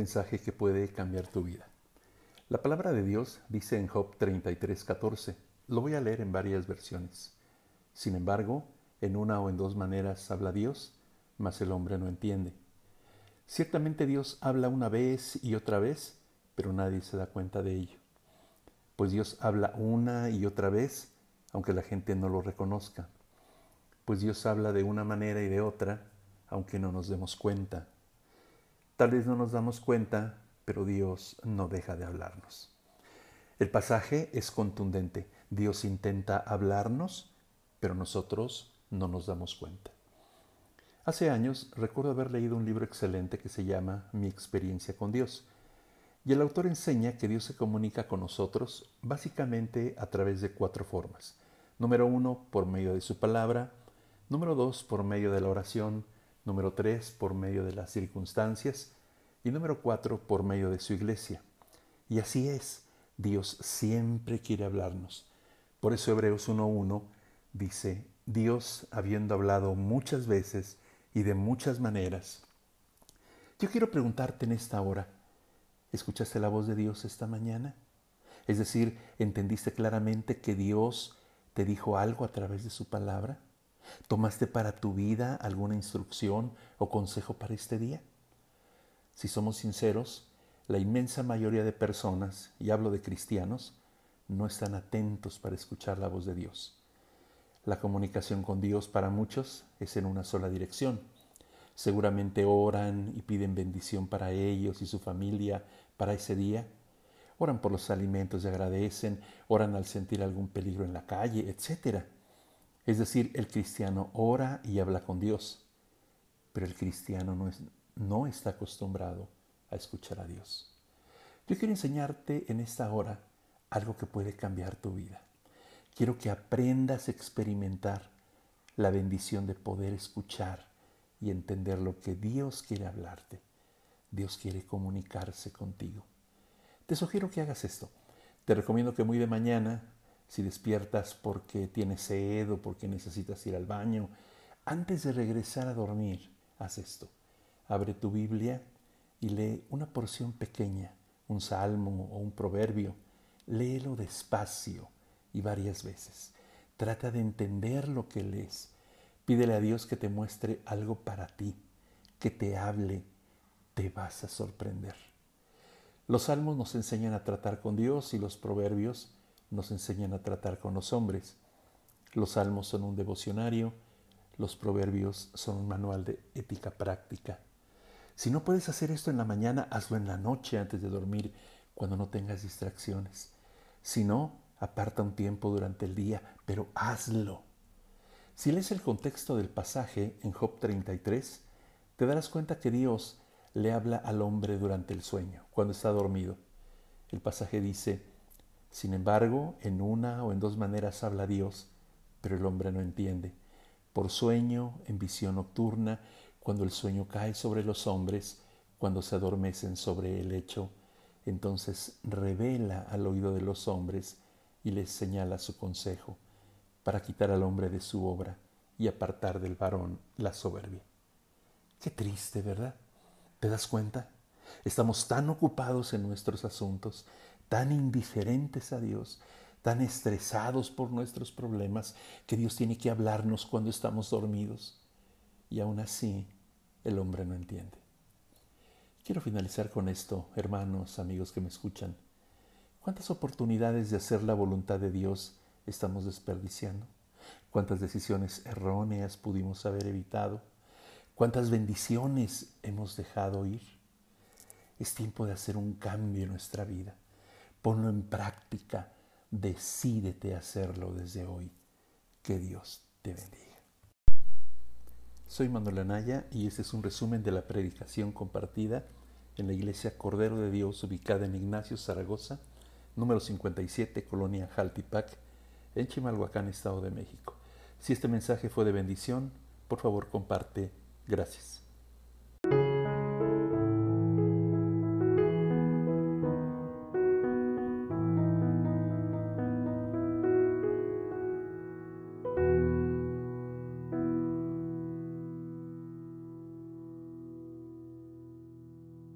mensaje que puede cambiar tu vida. La palabra de Dios dice en Job 33:14, lo voy a leer en varias versiones. Sin embargo, en una o en dos maneras habla Dios, mas el hombre no entiende. Ciertamente Dios habla una vez y otra vez, pero nadie se da cuenta de ello. Pues Dios habla una y otra vez, aunque la gente no lo reconozca. Pues Dios habla de una manera y de otra, aunque no nos demos cuenta. Tal vez no nos damos cuenta, pero Dios no deja de hablarnos. El pasaje es contundente. Dios intenta hablarnos, pero nosotros no nos damos cuenta. Hace años recuerdo haber leído un libro excelente que se llama Mi experiencia con Dios. Y el autor enseña que Dios se comunica con nosotros básicamente a través de cuatro formas. Número uno, por medio de su palabra. Número dos, por medio de la oración número tres, por medio de las circunstancias, y número cuatro, por medio de su iglesia. Y así es, Dios siempre quiere hablarnos. Por eso Hebreos 1.1 dice, Dios habiendo hablado muchas veces y de muchas maneras. Yo quiero preguntarte en esta hora, ¿escuchaste la voz de Dios esta mañana? Es decir, ¿entendiste claramente que Dios te dijo algo a través de su palabra? ¿Tomaste para tu vida alguna instrucción o consejo para este día? Si somos sinceros, la inmensa mayoría de personas, y hablo de cristianos, no están atentos para escuchar la voz de Dios. La comunicación con Dios para muchos es en una sola dirección. Seguramente oran y piden bendición para ellos y su familia para ese día. Oran por los alimentos y agradecen, oran al sentir algún peligro en la calle, etcétera. Es decir, el cristiano ora y habla con Dios, pero el cristiano no, no está acostumbrado a escuchar a Dios. Yo quiero enseñarte en esta hora algo que puede cambiar tu vida. Quiero que aprendas a experimentar la bendición de poder escuchar y entender lo que Dios quiere hablarte. Dios quiere comunicarse contigo. Te sugiero que hagas esto. Te recomiendo que muy de mañana si despiertas porque tienes sed o porque necesitas ir al baño, antes de regresar a dormir, haz esto. Abre tu Biblia y lee una porción pequeña, un salmo o un proverbio. Léelo despacio y varias veces. Trata de entender lo que lees. Pídele a Dios que te muestre algo para ti, que te hable. Te vas a sorprender. Los salmos nos enseñan a tratar con Dios y los proverbios nos enseñan a tratar con los hombres. Los salmos son un devocionario, los proverbios son un manual de ética práctica. Si no puedes hacer esto en la mañana, hazlo en la noche antes de dormir, cuando no tengas distracciones. Si no, aparta un tiempo durante el día, pero hazlo. Si lees el contexto del pasaje en Job 33, te darás cuenta que Dios le habla al hombre durante el sueño, cuando está dormido. El pasaje dice, sin embargo, en una o en dos maneras habla Dios, pero el hombre no entiende. Por sueño, en visión nocturna, cuando el sueño cae sobre los hombres, cuando se adormecen sobre el lecho, entonces revela al oído de los hombres y les señala su consejo, para quitar al hombre de su obra y apartar del varón la soberbia. Qué triste, ¿verdad? ¿Te das cuenta? Estamos tan ocupados en nuestros asuntos, tan indiferentes a Dios, tan estresados por nuestros problemas, que Dios tiene que hablarnos cuando estamos dormidos. Y aún así, el hombre no entiende. Quiero finalizar con esto, hermanos, amigos que me escuchan. ¿Cuántas oportunidades de hacer la voluntad de Dios estamos desperdiciando? ¿Cuántas decisiones erróneas pudimos haber evitado? ¿Cuántas bendiciones hemos dejado ir? Es tiempo de hacer un cambio en nuestra vida ponlo en práctica, decídete a hacerlo desde hoy. Que Dios te bendiga. Soy Manuel Anaya y este es un resumen de la predicación compartida en la iglesia Cordero de Dios ubicada en Ignacio, Zaragoza, número 57, Colonia Jaltipac, en Chimalhuacán, Estado de México. Si este mensaje fue de bendición, por favor comparte. Gracias.